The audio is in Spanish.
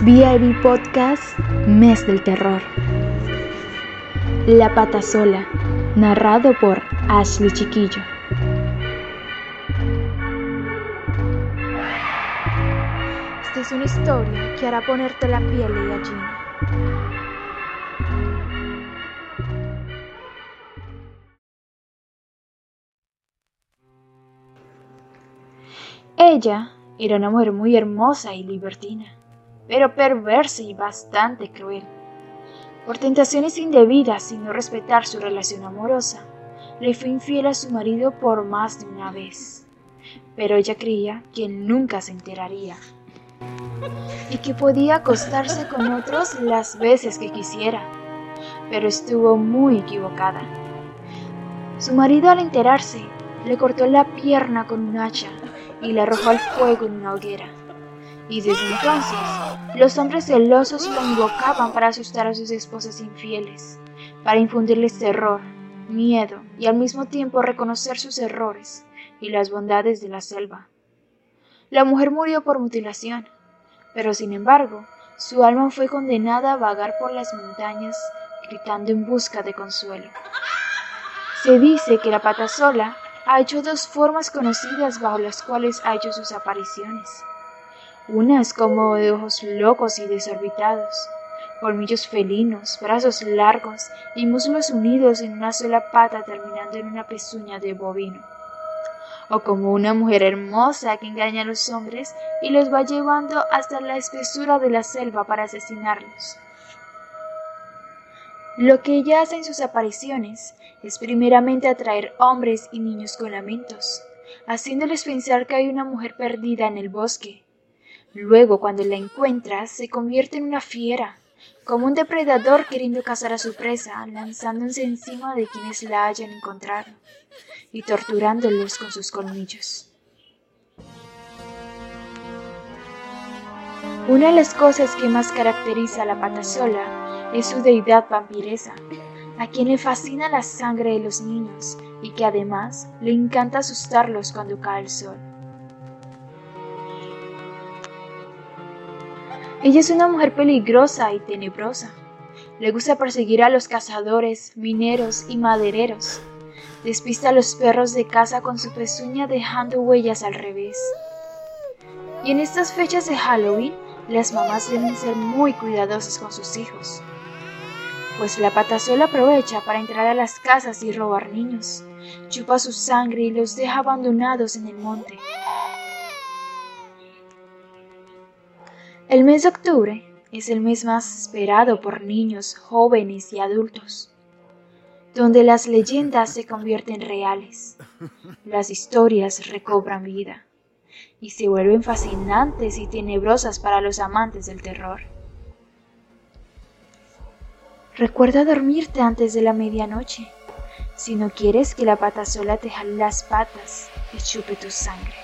VIB Podcast Mes del Terror. La Pata Sola, narrado por Ashley Chiquillo. Esta es una historia que hará ponerte la piel de gallina. Ella era una mujer muy hermosa y libertina, pero perversa y bastante cruel. Por tentaciones indebidas y no respetar su relación amorosa, le fue infiel a su marido por más de una vez. Pero ella creía que nunca se enteraría y que podía acostarse con otros las veces que quisiera. Pero estuvo muy equivocada. Su marido al enterarse le cortó la pierna con un hacha y le arrojó al fuego en una hoguera. Y desde entonces, los hombres celosos lo invocaban para asustar a sus esposas infieles, para infundirles terror, miedo y al mismo tiempo reconocer sus errores y las bondades de la selva. La mujer murió por mutilación, pero sin embargo, su alma fue condenada a vagar por las montañas gritando en busca de consuelo. Se dice que la pata sola ha hecho dos formas conocidas bajo las cuales ha hecho sus apariciones. Una es como de ojos locos y desorbitados, colmillos felinos, brazos largos y muslos unidos en una sola pata terminando en una pezuña de bovino. O como una mujer hermosa que engaña a los hombres y los va llevando hasta la espesura de la selva para asesinarlos. Lo que ella hace en sus apariciones es primeramente atraer hombres y niños con lamentos, haciéndoles pensar que hay una mujer perdida en el bosque. Luego, cuando la encuentra, se convierte en una fiera, como un depredador queriendo cazar a su presa, lanzándose encima de quienes la hayan encontrado y torturándolos con sus colmillos. Una de las cosas que más caracteriza a la pata sola es su deidad vampiresa, a quien le fascina la sangre de los niños y que además le encanta asustarlos cuando cae el sol. Ella es una mujer peligrosa y tenebrosa. Le gusta perseguir a los cazadores, mineros y madereros. Despista a los perros de caza con su pezuña dejando huellas al revés. Y en estas fechas de Halloween, las mamás deben ser muy cuidadosas con sus hijos pues la patasola aprovecha para entrar a las casas y robar niños, chupa su sangre y los deja abandonados en el monte. El mes de octubre es el mes más esperado por niños, jóvenes y adultos, donde las leyendas se convierten reales, las historias recobran vida y se vuelven fascinantes y tenebrosas para los amantes del terror. Recuerda dormirte antes de la medianoche, si no quieres que la pata sola te jale las patas y chupe tu sangre.